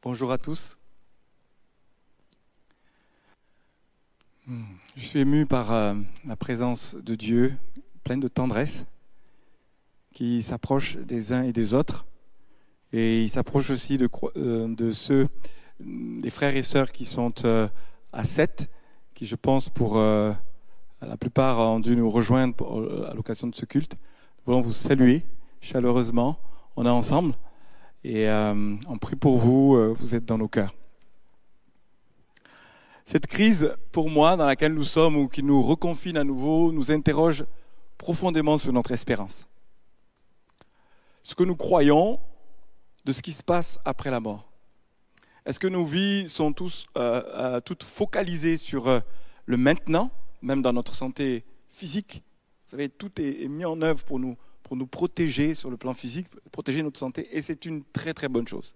Bonjour à tous. Hmm, je suis ému par euh, la présence de Dieu, pleine de tendresse, qui s'approche des uns et des autres. Et il s'approche aussi de, euh, ceux, des frères et sœurs qui sont euh, à 7, qui je pense pour la plupart ont dû nous rejoindre à l'occasion de ce culte. Nous voulons vous saluer chaleureusement. On est ensemble. Et euh, on prie pour vous, euh, vous êtes dans nos cœurs. Cette crise, pour moi, dans laquelle nous sommes ou qui nous reconfine à nouveau, nous interroge profondément sur notre espérance. Ce que nous croyons de ce qui se passe après la mort. Est-ce que nos vies sont tous, euh, toutes focalisées sur le maintenant, même dans notre santé physique? Vous savez, tout est mis en œuvre pour nous pour nous protéger sur le plan physique, protéger notre santé, et c'est une très très bonne chose.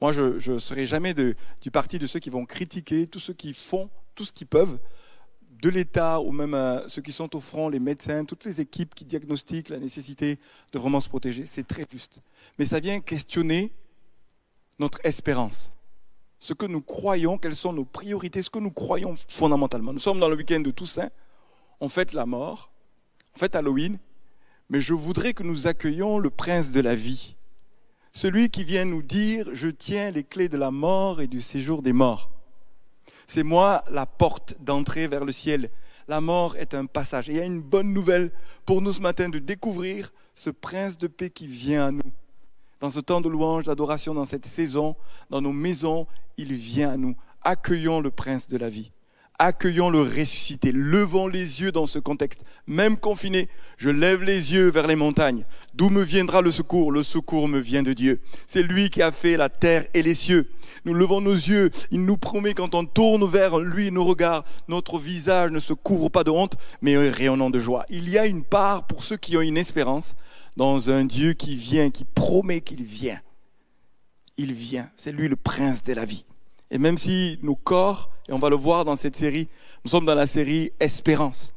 Moi, je ne serai jamais du parti de ceux qui vont critiquer tous ceux qui font tout ce qu'ils peuvent, de l'État ou même euh, ceux qui sont au front, les médecins, toutes les équipes qui diagnostiquent la nécessité de vraiment se protéger, c'est très juste. Mais ça vient questionner notre espérance. Ce que nous croyons, quelles sont nos priorités, ce que nous croyons fondamentalement. Nous sommes dans le week-end de Toussaint, on fête la mort, on fête Halloween, mais je voudrais que nous accueillions le prince de la vie, celui qui vient nous dire, je tiens les clés de la mort et du séjour des morts. C'est moi la porte d'entrée vers le ciel. La mort est un passage. Et il y a une bonne nouvelle pour nous ce matin de découvrir ce prince de paix qui vient à nous. Dans ce temps de louange, d'adoration, dans cette saison, dans nos maisons, il vient à nous. Accueillons le prince de la vie accueillons le ressuscité. Levons les yeux dans ce contexte. Même confiné, je lève les yeux vers les montagnes. D'où me viendra le secours? Le secours me vient de Dieu. C'est lui qui a fait la terre et les cieux. Nous levons nos yeux. Il nous promet quand on tourne vers lui nos regards, notre visage ne se couvre pas de honte, mais rayonnant de joie. Il y a une part pour ceux qui ont une espérance dans un Dieu qui vient, qui promet qu'il vient. Il vient. C'est lui le prince de la vie. Et même si nos corps, et on va le voir dans cette série, nous sommes dans la série Espérance.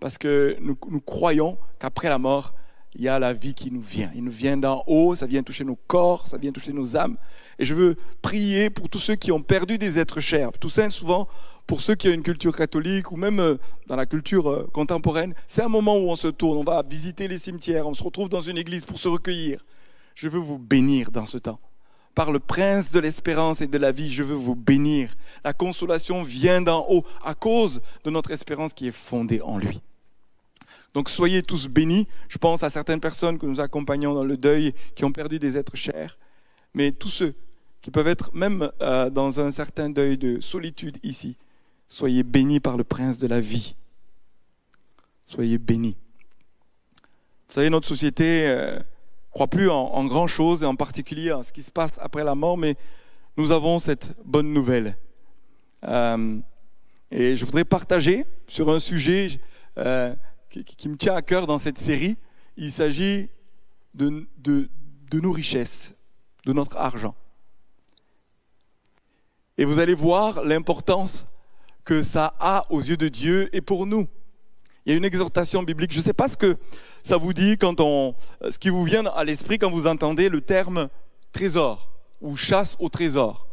Parce que nous, croyons qu'après la mort, il y a la vie qui nous vient. Il nous vient d'en haut, ça vient toucher nos corps, ça vient toucher nos âmes. Et je veux prier pour tous ceux qui ont perdu des êtres chers. Tout ça, souvent, pour ceux qui ont une culture catholique ou même euh, dans la culture euh, contemporaine, c'est un moment où on se tourne, on va visiter les cimetières, on se retrouve dans une église pour se recueillir. Je veux vous bénir dans ce temps par le prince de l'espérance et de la vie, je veux vous bénir. La consolation vient d'en haut à cause de notre espérance qui est fondée en lui. Donc soyez tous bénis. Je pense à certaines personnes que nous accompagnons dans le deuil qui ont perdu des êtres chers, mais tous ceux qui peuvent être même euh, dans un certain deuil de solitude ici, soyez bénis par le prince de la vie. Soyez bénis. Vous savez, notre société... Euh, crois plus en, grand chose et en particulier en ce qui se passe après la mort, mais nous avons cette bonne nouvelle. Euh, et je voudrais partager sur un sujet euh, qui, me tient à cœur dans cette série. Il s'agit de, de, de nos richesses, de notre argent. Et vous allez voir l'importance que ça a aux yeux de Dieu et pour nous. Il y a une exhortation biblique. Je ne sais pas ce que ça vous dit quand on, ce qui vous vient à l'esprit quand vous entendez le terme trésor ou chasse au trésor.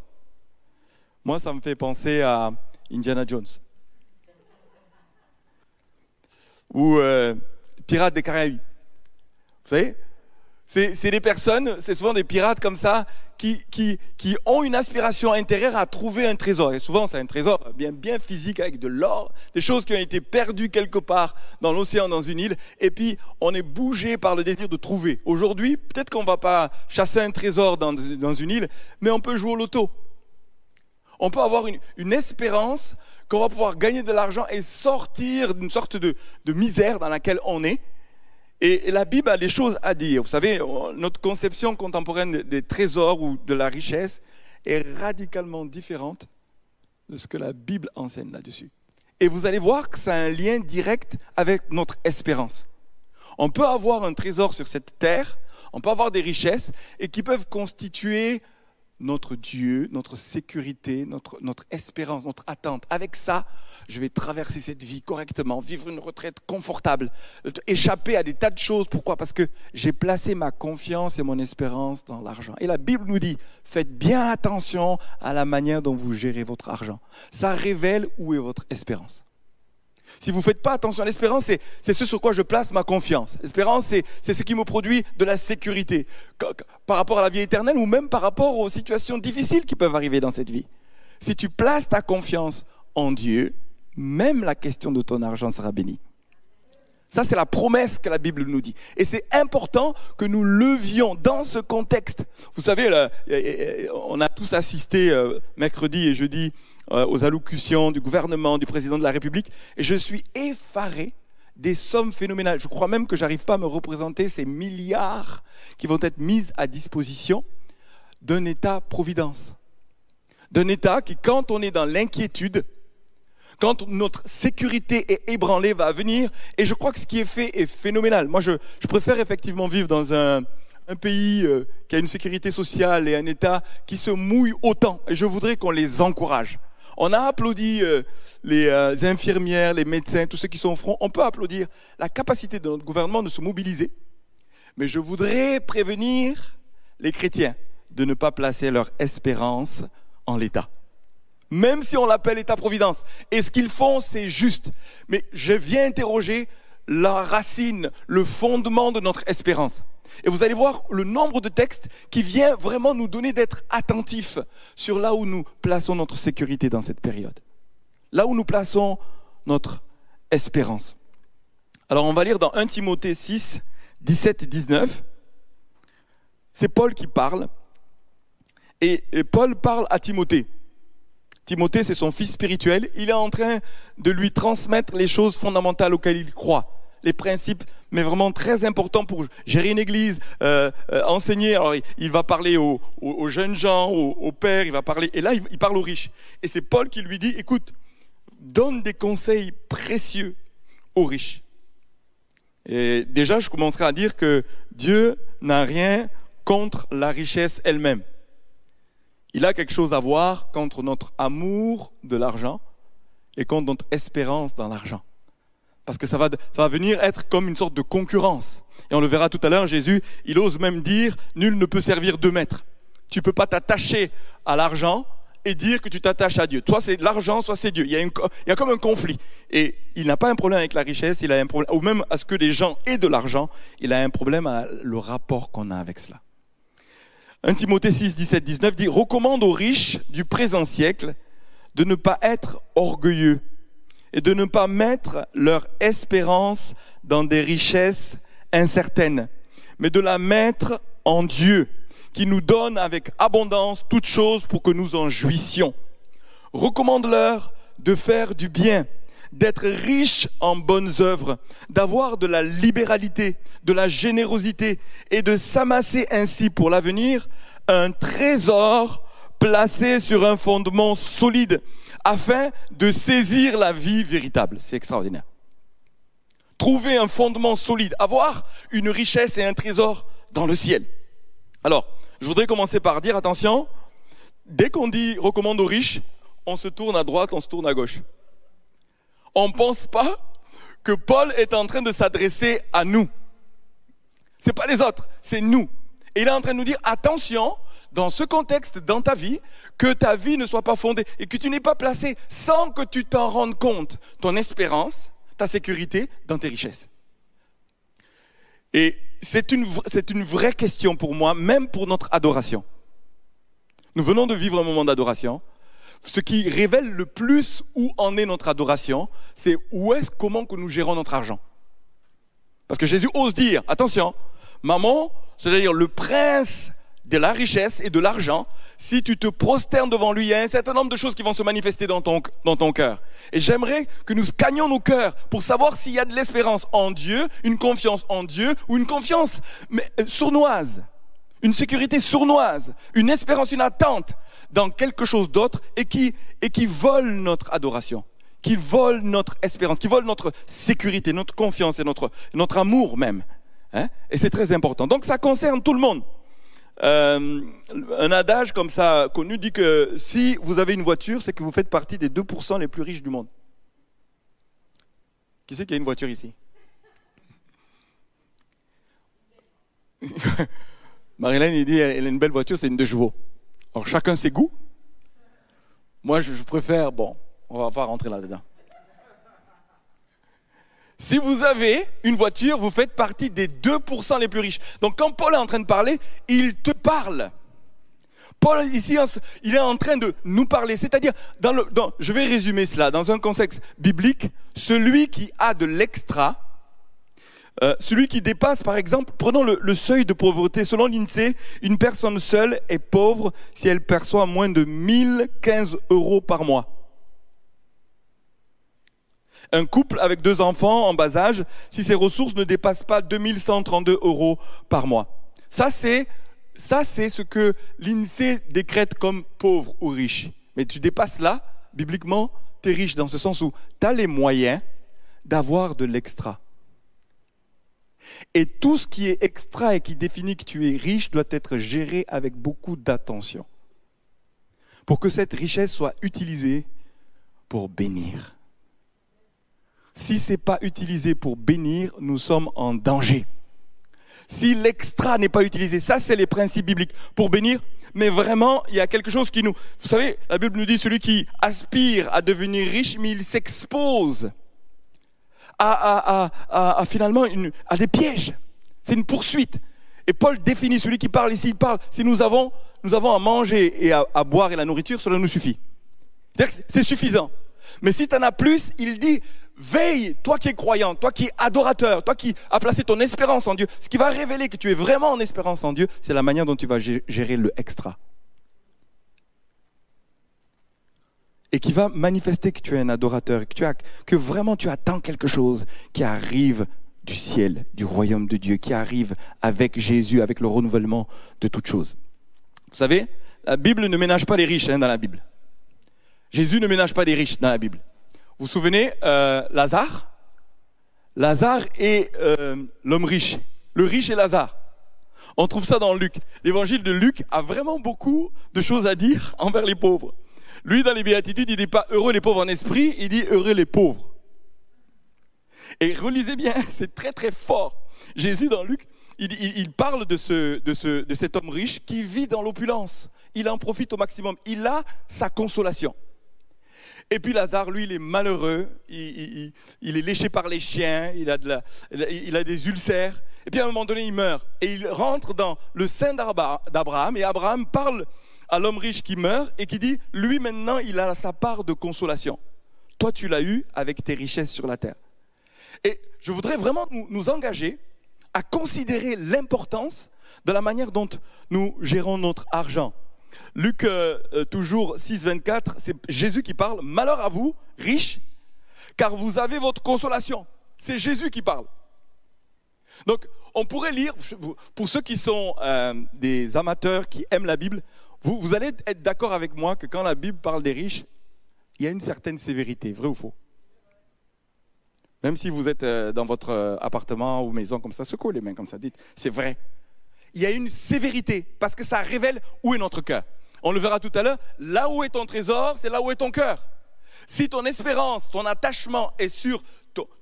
Moi, ça me fait penser à Indiana Jones ou euh, Pirates des Caraïbes. Vous savez, c'est des personnes, c'est souvent des pirates comme ça, qui, qui, qui, ont une aspiration intérieure à trouver un trésor. Et souvent, c'est un trésor bien, bien physique avec de l'or, des choses qui ont été perdues quelque part dans l'océan, dans une île. Et puis, on est bougé par le désir de trouver. Aujourd'hui, peut-être qu'on ne va pas chasser un trésor dans, dans, une île, mais on peut jouer au loto. On peut avoir une, une espérance qu'on va pouvoir gagner de l'argent et sortir d'une sorte de, de misère dans laquelle on est et, la Bible a des choses à dire. Vous savez, notre conception contemporaine des trésors ou de la richesse est radicalement différente de ce que la Bible enseigne là-dessus. Et vous allez voir que ça a un lien direct avec notre espérance. On peut avoir un trésor sur cette terre, on peut avoir des richesses et qui peuvent constituer notre Dieu, notre sécurité, notre, notre espérance, notre attente. Avec ça, je vais traverser cette vie correctement, vivre une retraite confortable, échapper à des tas de choses. Pourquoi? Parce que j'ai placé ma confiance et mon espérance dans l'argent. Et la Bible nous dit, faites bien attention à la manière dont vous gérez votre argent. Ça révèle où est votre espérance. Si vous ne faites pas attention à l'espérance, c'est ce sur quoi je place ma confiance. L'espérance, c'est ce qui me produit de la sécurité par rapport à la vie éternelle ou même par rapport aux situations difficiles qui peuvent arriver dans cette vie. Si tu places ta confiance en Dieu, même la question de ton argent sera bénie. Ça, c'est la promesse que la Bible nous dit. Et c'est important que nous levions dans ce contexte. Vous savez, on a tous assisté euh, mercredi et jeudi euh, aux allocutions du gouvernement, du président de la République, je suis effaré des sommes phénoménales. Je crois même que j'arrive pas à me représenter ces milliards qui vont être mis à disposition d'un État-providence. D'un État qui, quand on est dans l'inquiétude, quand notre sécurité est ébranlée, va venir. Et je crois que ce qui est fait est phénoménal. Moi, je, préfère effectivement vivre dans un, un pays euh, qui a une sécurité sociale et un État qui se mouille autant. Et je voudrais qu'on les encourage. On a applaudi euh, les euh, infirmières, les médecins, tous ceux qui sont au front. On peut applaudir la capacité de notre gouvernement de se mobiliser. Mais je voudrais prévenir les chrétiens de ne pas placer leur espérance en l'État. Même si on l'appelle État-providence. Et ce qu'ils font, c'est juste. Mais je viens interroger la racine, le fondement de notre espérance. Et vous allez voir le nombre de textes qui vient vraiment nous donner d'être attentifs sur là où nous plaçons notre sécurité dans cette période. Là où nous plaçons notre espérance. Alors on va lire dans 1 Timothée 6, 17 et 19. C'est Paul qui parle. Et, Paul parle à Timothée. Timothée, c'est son fils spirituel. Il est en train de lui transmettre les choses fondamentales auxquelles il croit les principes, mais vraiment très importants pour gérer une église, euh, euh, enseigner. Alors, il, va parler aux, jeunes gens, aux, pères, il va parler, et là, il, parle aux riches. Et c'est Paul qui lui dit, écoute, donne des conseils précieux aux riches. Et déjà, je commencerai à dire que Dieu n'a rien contre la richesse elle-même. Il a quelque chose à voir contre notre amour de l'argent et contre notre espérance dans l'argent parce que ça va, ça va venir être comme une sorte de concurrence. Et on le verra tout à l'heure, Jésus, il ose même dire, nul ne peut servir deux maîtres. Tu ne peux pas t'attacher à l'argent et dire que tu t'attaches à Dieu. Toi, c'est l'argent, soit c'est Dieu. Il y, a il y a comme un conflit. Et il n'a pas un problème avec la richesse, il a un problème, ou même à ce que les gens aient de l'argent, il a un problème à le rapport qu'on a avec cela. 1 Timothée 6, 17, 19 dit, recommande aux riches du présent siècle de ne pas être orgueilleux et de ne pas mettre leur espérance dans des richesses incertaines, mais de la mettre en Dieu, qui nous donne avec abondance toutes choses pour que nous en jouissions. Recommande-leur de faire du bien, d'être riches en bonnes œuvres, d'avoir de la libéralité, de la générosité et de s'amasser ainsi pour l'avenir un trésor placé sur un fondement solide afin de saisir la vie véritable. C'est extraordinaire. Trouver un fondement solide, avoir une richesse et un trésor dans le ciel. Alors, je voudrais commencer par dire, attention, dès qu'on dit recommande aux riches, on se tourne à droite, on se tourne à gauche. On ne pense pas que Paul est en train de s'adresser à nous. Ce n'est pas les autres, c'est nous. Et il est en train de nous dire, attention, dans ce contexte, dans ta vie, que ta vie ne soit pas fondée et que tu n'aies pas placé, sans que tu t'en rendes compte, ton espérance, ta sécurité dans tes richesses. Et c'est une, c'est une vraie question pour moi, même pour notre adoration. Nous venons de vivre un moment d'adoration. Ce qui révèle le plus où en est notre adoration, c'est où est-ce, comment que nous gérons notre argent. Parce que Jésus ose dire, attention, maman, c'est-à-dire le prince de la richesse et de l'argent, si tu te prosternes devant lui, il y a un certain nombre de choses qui vont se manifester dans ton, cœur. Et j'aimerais que nous scagnions nos cœurs pour savoir s'il y a de l'espérance en Dieu, une confiance en Dieu ou une confiance mais, euh, sournoise, une sécurité sournoise, une espérance, une attente dans quelque chose d'autre et qui, et qui vole notre adoration, qui vole notre espérance, qui vole notre sécurité, notre confiance et notre, notre amour même. Hein et c'est très important. Donc ça concerne tout le monde. Euh, un adage comme ça connu dit que si vous avez une voiture, c'est que vous faites partie des 2% les plus riches du monde. Qui c'est qui a une voiture ici? Marilyn, il dit elle a une belle voiture, c'est une de chevaux. Alors chacun ses goûts. Moi, je préfère, bon, on va pas rentrer là-dedans. Si vous avez une voiture, vous faites partie des 2% les plus riches. Donc quand Paul est en train de parler, il te parle. Paul, ici, il est en train de nous parler. C'est-à-dire, je vais résumer cela dans un contexte biblique. Celui qui a de l'extra, euh, celui qui dépasse, par exemple, prenons le, le seuil de pauvreté. Selon l'INSEE, une personne seule est pauvre si elle perçoit moins de 1015 euros par mois. Un couple avec deux enfants en bas âge, si ses ressources ne dépassent pas 2132 euros par mois. Ça, c'est, ça, c'est ce que l'INSEE décrète comme pauvre ou riche. Mais tu dépasses là, bibliquement, tu es riche dans ce sens où tu as les moyens d'avoir de l'extra. Et tout ce qui est extra et qui définit que tu es riche doit être géré avec beaucoup d'attention. Pour que cette richesse soit utilisée pour bénir. Si ce n'est pas utilisé pour bénir, nous sommes en danger. Si l'extra n'est pas utilisé, ça c'est les principes bibliques, pour bénir, mais vraiment, il y a quelque chose qui nous... Vous savez, la Bible nous dit, celui qui aspire à devenir riche, mais il s'expose à, finalement à des pièges. C'est une poursuite. Et Paul définit celui qui parle ici, il parle, si nous avons, nous avons à manger et à, à boire et la nourriture, cela nous suffit. C'est suffisant. Mais si tu en as plus, il dit, veille, toi qui es croyant, toi qui es adorateur, toi qui as placé ton espérance en Dieu. Ce qui va révéler que tu es vraiment en espérance en Dieu, c'est la manière dont tu vas gérer le extra. et qui va manifester que tu es un adorateur, que, tu que vraiment tu attends quelque chose qui arrive du ciel, du royaume de Dieu, qui arrive avec Jésus, avec le renouvellement de toutes choses. Vous savez, la Bible ne ménage pas les riches hein, dans la Bible. Jésus ne ménage pas les riches dans la Bible. Vous souvenez, euh, Lazare? Lazare est euh, l'homme riche. Le riche est Lazare. On trouve ça dans Luc. L'évangile de Luc a vraiment beaucoup de choses à dire envers les pauvres. Lui, dans les béatitudes, il dit pas heureux les pauvres en esprit, il dit heureux les pauvres. Et relisez bien, c'est très très fort. Jésus, dans Luc, il, parle de cet homme riche qui vit dans l'opulence. Il en profite au maximum. Il a sa consolation. Et puis Lazare, lui, il est malheureux, il, est léché par les chiens, il a, des ulcères. Et puis à un moment donné, il meurt. Et il rentre dans le sein d'Abraham, et Abraham parle à l'homme riche qui meurt et qui dit, lui maintenant, il a sa part de consolation. Toi, tu l'as eu avec tes richesses sur la terre. Et je voudrais vraiment nous, engager à considérer l'importance de la manière dont nous gérons notre argent. Luc, euh, euh, toujours 6, 24, c'est Jésus qui parle. Malheur à vous, riches, car vous avez votre consolation. C'est Jésus qui parle. Donc, on pourrait lire, pour ceux qui sont euh, des amateurs qui aiment la Bible, vous, allez être d'accord avec moi que quand la Bible parle des riches, il y a une certaine sévérité, vrai ou faux? Même si vous êtes dans votre appartement ou maison comme ça, secouez les mains comme ça, dites, c'est vrai. Il y a une sévérité parce que ça révèle où est notre cœur. On le verra tout à l'heure, là où est ton trésor, c'est là où est ton cœur. Si ton espérance, ton attachement est sur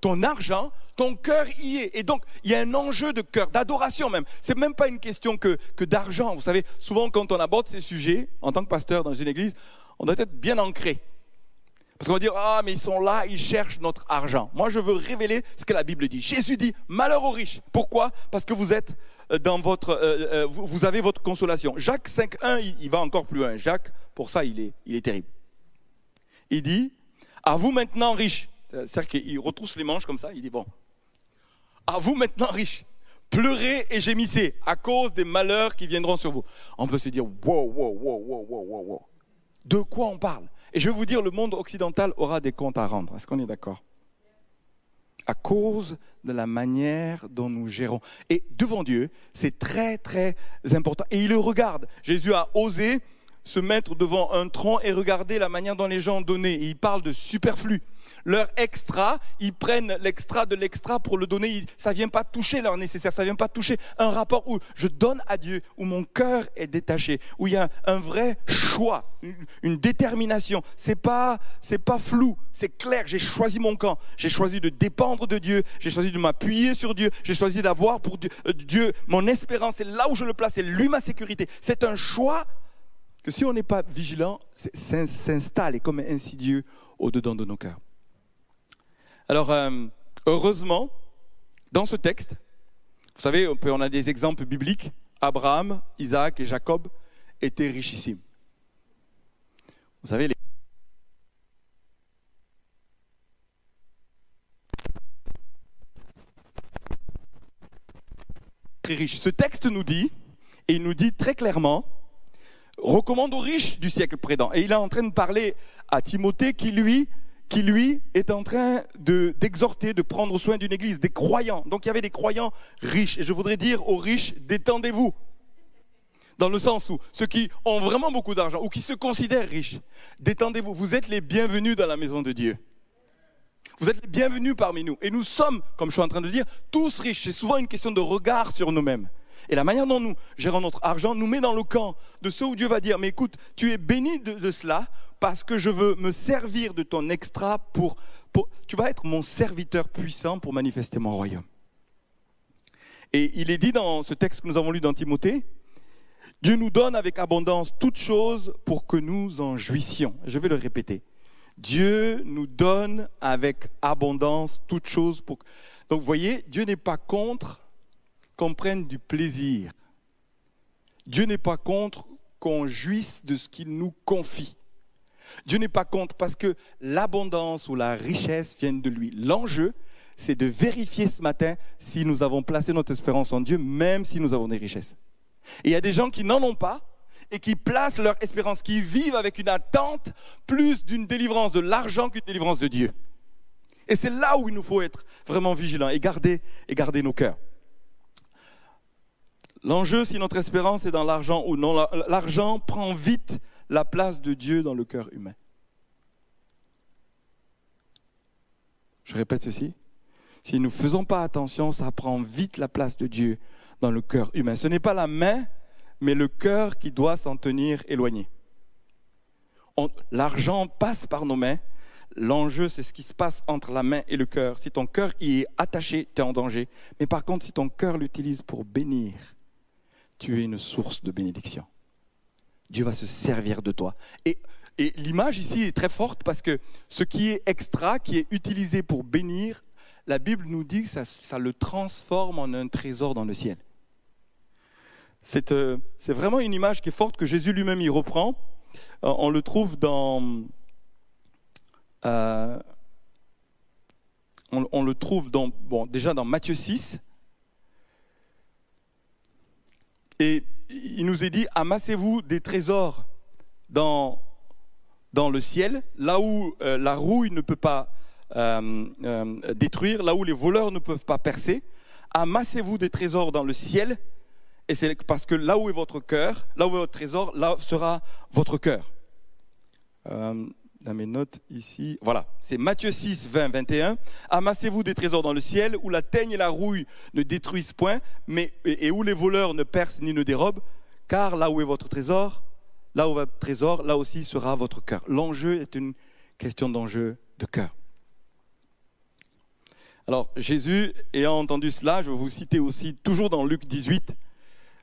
ton, argent, ton cœur y est. Et donc, il y a un enjeu de cœur, d'adoration même. C'est même pas une question que, que d'argent. Vous savez, souvent quand on aborde ces sujets, en tant que pasteur dans une église, on doit être bien ancré. Parce qu'on va dire, ah, mais ils sont là, ils cherchent notre argent. Moi, je veux révéler ce que la Bible dit. Jésus dit, malheur aux riches. Pourquoi? Parce que vous êtes dans votre, euh, euh, vous avez votre consolation. Jacques 5.1, il, il va encore plus loin. Jacques, pour ça, il est, il est terrible. Il dit, à vous maintenant riches, c'est-à-dire qu'il retrousse les manches comme ça, il dit, bon, à vous maintenant riches, pleurez et gémissez à cause des malheurs qui viendront sur vous. On peut se dire, wow, wow, wow, wow, wow, wow, De quoi on parle? Et je vais vous dire, le monde occidental aura des comptes à rendre. Est-ce qu'on est, d'accord? À cause de la manière dont nous gérons. Et devant Dieu, c'est très, très important. Et il le regarde. Jésus a osé se mettre devant un tronc et regarder la manière dont les gens donnaient. Et ils parlent de superflu. Leur extra, ils prennent l'extra de l'extra pour le donner. Ça vient pas toucher leur nécessaire, ça vient pas toucher un rapport où je donne à Dieu, où mon cœur est détaché, où il y a un vrai choix, une, détermination. C'est pas, pas flou, c'est clair. J'ai choisi mon camp. J'ai choisi de dépendre de Dieu. J'ai choisi de m'appuyer sur Dieu. J'ai choisi d'avoir pour euh, Dieu, mon espérance. C'est là où je le place. C'est lui ma sécurité. C'est un choix que si on n'est pas vigilant, s'installe et comme insidieux au-dedans de nos cœurs. Alors, euh, heureusement, dans ce texte, vous savez, on a des exemples bibliques. Abraham, Isaac et Jacob étaient richissimes. Vous savez, les très riches. Ce texte nous dit, et il nous dit très clairement, recommande aux riches du siècle présent. Et il est en train de parler à Timothée qui, lui, qui lui est en train d'exhorter, de, prendre soin d'une église, des croyants. Donc il y avait des croyants riches. Et je voudrais dire aux riches, détendez-vous. Dans le sens où ceux qui ont vraiment beaucoup d'argent ou qui se considèrent riches, détendez-vous. Vous êtes les bienvenus dans la maison de Dieu. Vous êtes les bienvenus parmi nous. Et nous sommes, comme je suis en train de dire, tous riches. C'est souvent une question de regard sur nous-mêmes. Et la manière dont nous gérons notre argent nous met dans le camp de ceux où Dieu va dire, mais écoute, tu es béni de, cela parce que je veux me servir de ton extra pour, Tu vas être mon serviteur puissant pour manifester mon royaume. Et il est dit dans ce texte que nous avons lu dans Timothée, Dieu nous donne avec abondance toutes choses pour que nous en jouissions. Je vais le répéter. Dieu nous donne avec abondance toutes choses pour... Donc vous voyez, Dieu n'est pas contre qu'on prenne du plaisir. Dieu n'est pas contre qu'on jouisse de ce qu'il nous confie. Dieu n'est pas contre parce que l'abondance ou la richesse viennent de lui. L'enjeu, c'est de vérifier ce matin si nous avons placé notre espérance en Dieu, même si nous avons des richesses. Et il y a des gens qui n'en ont pas et qui placent leur espérance, qui vivent avec une attente plus d'une délivrance de l'argent qu'une délivrance de Dieu. Et c'est là où il nous faut être vraiment vigilants et garder, et garder nos cœurs. L'enjeu, si notre espérance est dans l'argent ou non, l'argent prend vite la place de Dieu dans le cœur humain. Je répète ceci. Si nous ne faisons pas attention, ça prend vite la place de Dieu dans le cœur humain. Ce n'est pas la main, mais le cœur qui doit s'en tenir éloigné. L'argent passe par nos mains. L'enjeu, c'est ce qui se passe entre la main et le cœur. Si ton cœur y est attaché, tu es en danger. Mais par contre, si ton cœur l'utilise pour bénir, tu es une source de bénédiction. Dieu va se servir de toi. Et, l'image ici est très forte parce que ce qui est extra, qui est utilisé pour bénir, la Bible nous dit que ça, le transforme en un trésor dans le ciel. Euh, c'est vraiment une image qui est forte que Jésus lui-même y reprend. Euh, on le trouve dans... Euh, on, le trouve déjà dans Matthieu 6, Et il nous est dit, amassez-vous des trésors dans, dans le ciel, là où euh, la rouille ne peut pas euh, euh, détruire, là où les voleurs ne peuvent pas percer. Amassez-vous des trésors dans le ciel, et c'est parce que là où est votre cœur, là où est votre trésor, là sera votre cœur dans mes notes ici. Voilà, c'est Matthieu 6, 20, 21. Amassez-vous des trésors dans le ciel où la teigne et la rouille ne détruisent point, mais, et où les voleurs ne percent ni ne dérobent, car là où est votre trésor, là où votre trésor, là aussi sera votre cœur. L'enjeu est une question d'enjeu de cœur. Alors, Jésus, ayant entendu cela, je vais vous citer aussi, toujours dans Luc 18,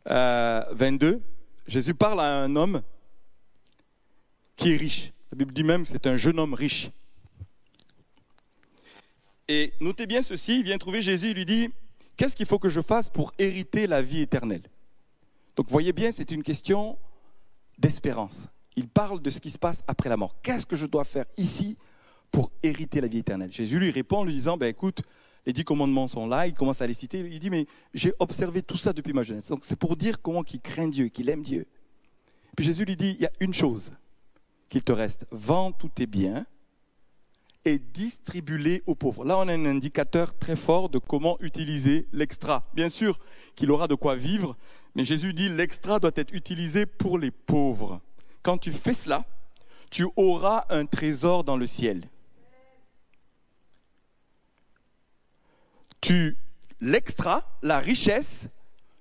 22, euh, Jésus parle à un homme qui est riche. La Bible dit même que c'est un jeune homme riche. Et notez bien ceci, il vient trouver Jésus, il lui dit, qu'est-ce qu'il faut que je fasse pour hériter la vie éternelle? Donc voyez bien, c'est une question d'espérance. Il parle de ce qui se passe après la mort. Qu'est-ce que je dois faire ici pour hériter la vie éternelle? Jésus lui répond en lui disant, ben écoute, les dix commandements sont là, il commence à les citer, il dit, mais j'ai observé tout ça depuis ma jeunesse. Donc c'est pour dire comment il craint Dieu, qu'il aime Dieu. Puis Jésus lui dit, il y a une chose, qu'il te reste. Vends tous tes biens et distribue-les aux pauvres. Là, on a un indicateur très fort de comment utiliser l'extra. Bien sûr qu'il aura de quoi vivre, mais Jésus dit l'extra doit être utilisé pour les pauvres, quand tu fais cela, tu auras un trésor dans le ciel. Tu l'extra, la richesse,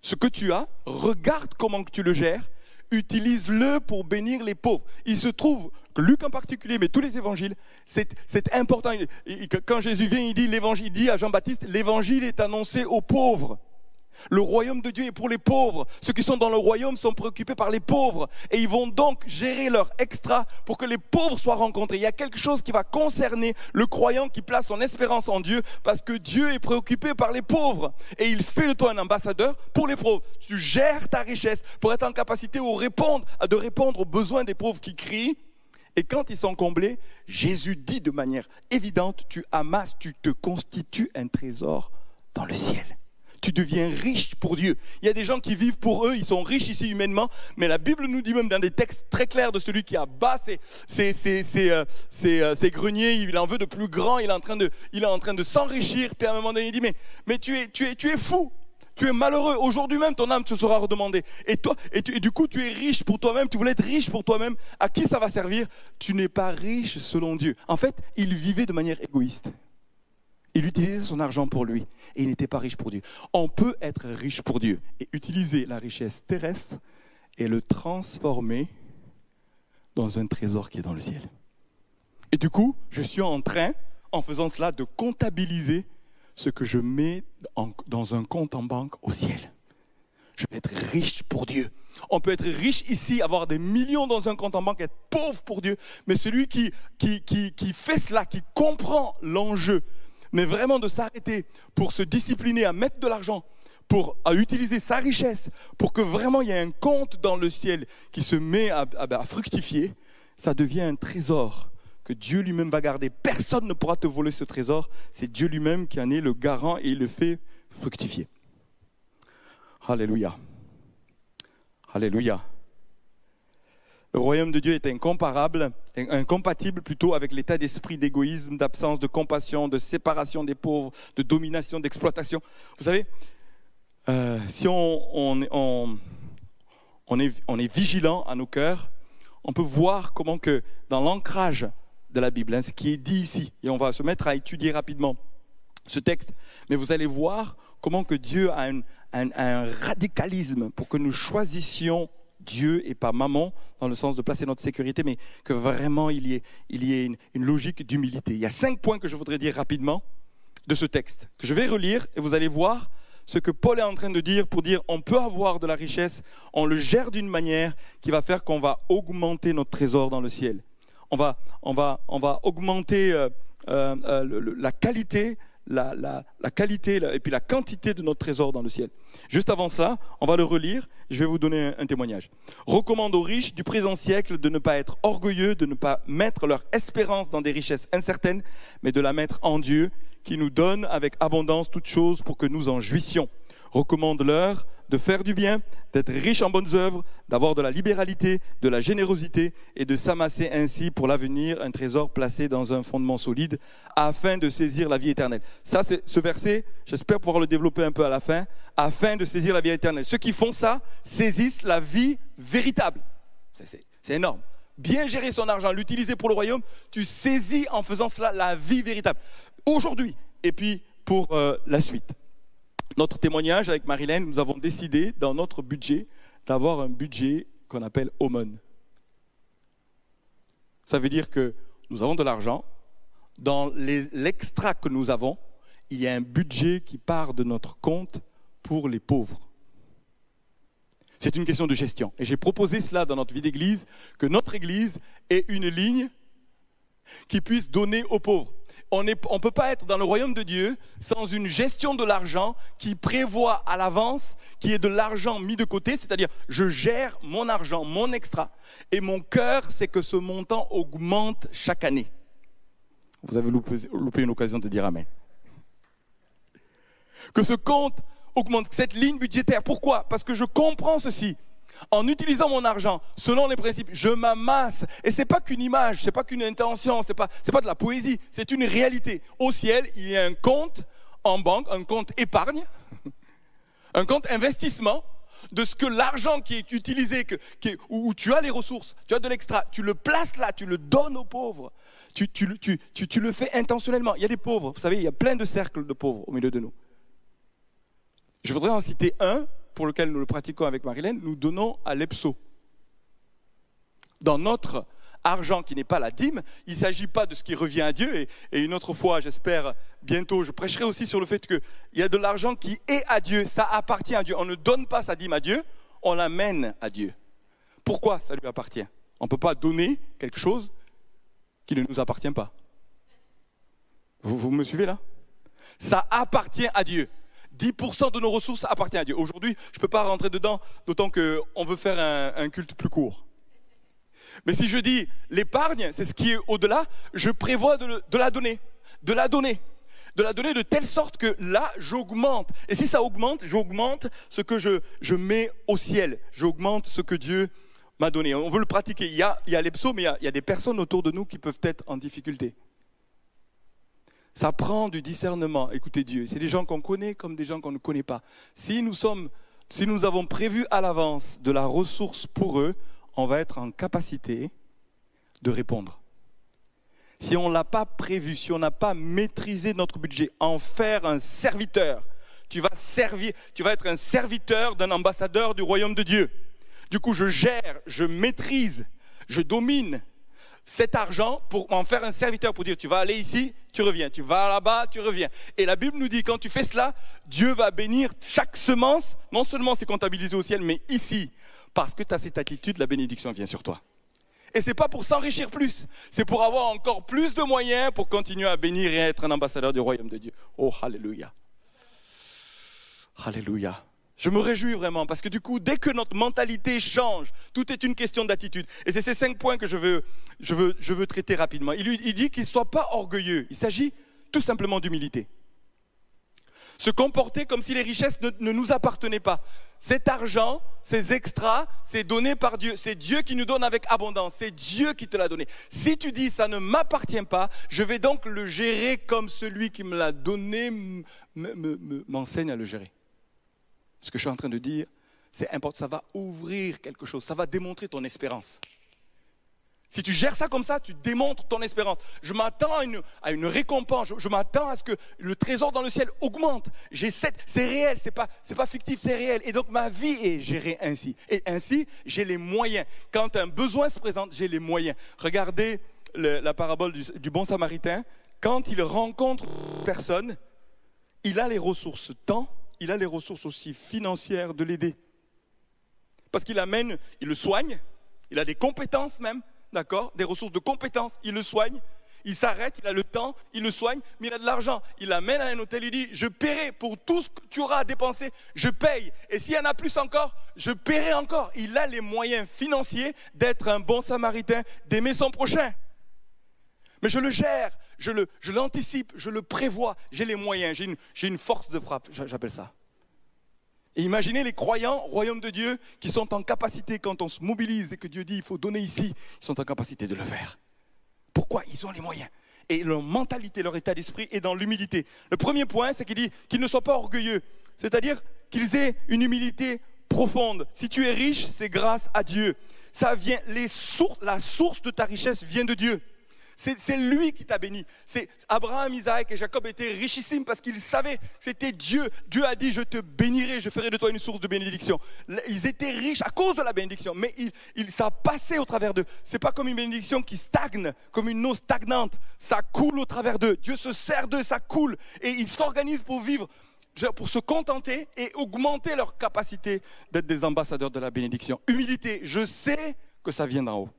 ce que tu as, regarde comment tu le gères, utilise-le pour bénir les pauvres. Il se trouve que Luc en particulier, mais tous les évangiles, c'est important. Quand Jésus vient, il dit, il dit à Jean-Baptiste, l'évangile est annoncé aux pauvres. Le royaume de Dieu est pour les pauvres. Ceux qui sont dans le royaume sont préoccupés par les pauvres. Et ils vont donc gérer leur extra pour que les pauvres soient rencontrés. Il y a quelque chose qui va concerner le croyant qui place son espérance en Dieu parce que Dieu est préoccupé par les pauvres. Et il fait de toi un ambassadeur pour les pauvres. Tu gères ta richesse pour être en capacité de répondre, de répondre aux besoins des pauvres qui crient. Et quand ils sont comblés, Jésus dit de manière évidente, tu amasses, tu te constitues un trésor dans le ciel tu deviens riche pour Dieu. Il y a des gens qui vivent pour eux, ils sont riches ici humainement, mais la Bible nous dit même dans des textes très clairs de celui qui abat ses, ses, euh, euh, ses, greniers, il en veut de plus grand, il est en train de, il est en train de s'enrichir, puis à un moment donné il dit, mais, mais tu, es, tu, es, tu es fou, tu es malheureux. Aujourd'hui même, ton âme te sera redemandée. Et toi, et, et, du coup, tu es riche pour toi-même. Tu voulais être riche pour toi-même. À qui ça va servir? Tu n'es pas riche selon Dieu. En fait, il vivait de manière égoïste. Il utilisait son argent pour lui et il n'était pas riche pour Dieu. On peut être riche pour Dieu et utiliser la richesse terrestre et le transformer dans un trésor qui est dans le ciel. Et du coup, je suis en train, en faisant cela, de comptabiliser ce que je mets dans un compte en banque au ciel. Je vais être riche pour Dieu. On peut être riche ici, avoir des millions dans un compte en banque, être pauvre pour Dieu. Mais celui qui, qui, qui, qui fait cela, qui comprend l'enjeu, mais vraiment de s'arrêter pour se discipliner à mettre de l'argent, pour à utiliser sa richesse, pour que vraiment il y ait un compte dans le ciel qui se met à, fructifier, ça devient un trésor que Dieu lui-même va garder. Personne ne pourra te voler ce trésor. C'est Dieu lui-même qui en est le garant et il le fait fructifier. Alléluia. Alléluia. Le royaume de Dieu est incomparable, incompatible plutôt avec l'état d'esprit d'égoïsme, d'absence de compassion, de séparation des pauvres, de domination, d'exploitation. Vous savez, euh, si on, est, vigilant à nos cœurs, on peut voir comment que dans l'ancrage de la Bible, hein, ce qui est dit ici, et on va se mettre à étudier rapidement ce texte, mais vous allez voir comment que Dieu a un radicalisme pour que nous choisissions Dieu et pas maman, dans le sens de placer notre sécurité, mais que vraiment il y ait, une logique d'humilité. Il y a cinq points que je voudrais dire rapidement de ce texte, que je vais relire et vous allez voir ce que Paul est en train de dire pour dire on peut avoir de la richesse, on le gère d'une manière qui va faire qu'on va augmenter notre trésor dans le ciel. On va, on va, on va augmenter euh, euh, euh, la qualité la, qualité et puis la quantité de notre trésor dans le ciel. Juste avant cela, on va le relire, je vais vous donner un, témoignage. Recommande aux riches du présent siècle de ne pas être orgueilleux, de ne pas mettre leur espérance dans des richesses incertaines, mais de la mettre en Dieu, qui nous donne avec abondance toutes choses pour que nous en jouissions. Recommande-leur de faire du bien, d'être riche en bonnes œuvres, d'avoir de la libéralité, de la générosité et de s'amasser ainsi pour l'avenir un trésor placé dans un fondement solide afin de saisir la vie éternelle. Ça, c'est ce verset, j'espère pouvoir le développer un peu à la fin, afin de saisir la vie éternelle. Ceux qui font ça saisissent la vie véritable. C'est énorme. Bien gérer son argent, l'utiliser pour le royaume, tu saisis en faisant cela la vie véritable. Aujourd'hui, et puis pour euh, la suite notre témoignage avec Marilyn, nous avons décidé dans notre budget d'avoir un budget qu'on appelle aumône. Ça veut dire que nous avons de l'argent. Dans l'extra que nous avons, il y a un budget qui part de notre compte pour les pauvres. C'est une question de gestion. Et j'ai proposé cela dans notre vie d'église, que notre église ait une ligne qui puisse donner aux pauvres on ne peut pas être dans le royaume de Dieu sans une gestion de l'argent qui prévoit à l'avance, qui est de l'argent mis de côté, c'est-à-dire je gère mon argent, mon extra, et mon cœur, c'est que ce montant augmente chaque année. Vous avez loupé, loupé une occasion de dire Amen. Que ce compte augmente, cette ligne budgétaire. Pourquoi? Parce que je comprends ceci en utilisant mon argent selon les principes, je m'amasse. Et ce n'est pas qu'une image, ce n'est pas qu'une intention, ce n'est pas, pas de la poésie, c'est une réalité. Au ciel, il y a un compte en banque, un compte épargne, un compte investissement, de ce que l'argent qui est utilisé, que, où, tu as les ressources, tu as de l'extra, tu le places là, tu le donnes aux pauvres. Tu, tu, tu, le fais intentionnellement. Il y a des pauvres, vous savez, il y a plein de cercles de pauvres au milieu de nous. Je voudrais en citer un pour lequel nous le pratiquons avec Marilène. Nous donnons à l'EPSO. Dans notre argent qui n'est pas la dîme. Il ne s'agit pas de ce qui revient à Dieu. Et, une autre fois, j'espère bientôt, je prêcherai aussi sur le fait qu'il y a de l'argent qui est à Dieu. Ça appartient à Dieu. On ne donne pas sa dîme à Dieu, on l'amène à Dieu. Pourquoi ça lui appartient? On ne peut pas donner quelque chose qui ne nous appartient pas. Vous, vous me suivez là? Ça appartient à Dieu. 10% de nos ressources appartiennent à Dieu. Aujourd'hui, je ne peux pas rentrer dedans, d'autant qu'on veut faire un culte plus court. Mais si je dis l'épargne, c'est ce qui est au-delà, je prévois de, la donner, de la donner, de la donner de telle sorte que là, j'augmente. Et si ça augmente, j'augmente ce que je, mets au ciel, j'augmente ce que Dieu m'a donné. On veut le pratiquer. Il y a, il y a les psaumes, mais il y a, des personnes autour de nous qui peuvent être en difficulté. Ça prend du discernement. Écoutez Dieu, c'est des gens qu'on connaît comme des gens qu'on ne connaît pas. Si nous sommes, si nous avons prévu à l'avance de la ressource pour eux, on va être en capacité de répondre. Si on ne l'a pas prévu, si on n'a pas maîtrisé notre budget, en faire un serviteur, tu vas servir, tu vas être un serviteur d'un ambassadeur du royaume de Dieu. Du coup, je gère, je maîtrise, je domine cet argent pour en faire un serviteur, pour dire tu vas aller ici, tu reviens, tu vas là-bas, tu reviens. Et la Bible nous dit quand tu fais cela, Dieu va bénir chaque semence, non seulement c'est comptabilisé au ciel, mais ici, parce que tu as cette attitude, la bénédiction vient sur toi. Et ce n'est pas pour s'enrichir plus, c'est pour avoir encore plus de moyens pour continuer à bénir et être un ambassadeur du royaume de Dieu. Oh, alléluia. Alléluia. Je me réjouis vraiment parce que du coup, dès que notre mentalité change, tout est une question d'attitude. Et c'est ces cinq points que je veux, je veux, je veux traiter rapidement. Il, dit qu'il ne soit pas orgueilleux. Il s'agit tout simplement d'humilité se comporter comme si les richesses ne, nous appartenaient pas. Cet argent, ces extras, c'est donné par Dieu. C'est Dieu qui nous donne avec abondance. C'est Dieu qui te l'a donné. Si tu dis ça ne m'appartient pas, je vais donc le gérer comme celui qui me l'a donné m'enseigne à le gérer. Ce que je suis en train de dire, c'est important. Ça va ouvrir quelque chose. Ça va démontrer ton espérance. Si tu gères ça comme ça, tu démontres ton espérance. Je m'attends à une, récompense. Je, m'attends à ce que le trésor dans le ciel augmente. J'ai c'est réel, c'est pas, pas fictif, c'est réel. Et donc ma vie est gérée ainsi. Et ainsi, j'ai les moyens. Quand un besoin se présente, j'ai les moyens. Regardez la parabole du, du bon samaritain. Quand il rencontre personne, il a les ressources temps, il a les ressources aussi financières de l'aider. Parce qu'il amène, il le soigne, il a des compétences même d'accord, des ressources de compétences, il le soigne, il s'arrête, il a le temps, il le soigne, mais il a de l'argent. Il l'amène à un hôtel, il dit, je paierai pour tout ce que tu auras à dépenser, je paye. Et s'il y en a plus encore, je paierai encore. Il a les moyens financiers d'être un bon samaritain, d'aimer son prochain. Mais je le gère, je l'anticipe, je, le prévois, j'ai les moyens, j'ai une, force de frappe, j'appelle ça. Et imaginez les croyants, royaume de Dieu, qui sont en capacité, quand on se mobilise et que Dieu dit il faut donner ici, ils sont en capacité de le faire. Pourquoi? Ils ont les moyens. Et leur mentalité, leur état d'esprit est dans l'humilité. Le premier point, c'est qu'il dit qu'ils ne soient pas orgueilleux. C'est-à-dire qu'ils aient une humilité profonde. Si tu es riche, c'est grâce à Dieu. Ça vient, la source de ta richesse vient de Dieu. C'est lui qui t'a béni. C'est Abraham, Isaac et Jacob étaient richissimes parce qu'ils savaient c'était Dieu. Dieu a dit je te bénirai, je ferai de toi une source de bénédiction. Ils étaient riches à cause de la bénédiction, mais il, ça passé au travers d'eux. C'est pas comme une bénédiction qui stagne, comme une eau stagnante. Ça coule au travers d'eux. Dieu se sert d'eux, ça coule et ils s'organisent pour vivre pour se contenter et augmenter leur capacité d'être des ambassadeurs de la bénédiction. Humilité, je sais que ça vient d'en haut.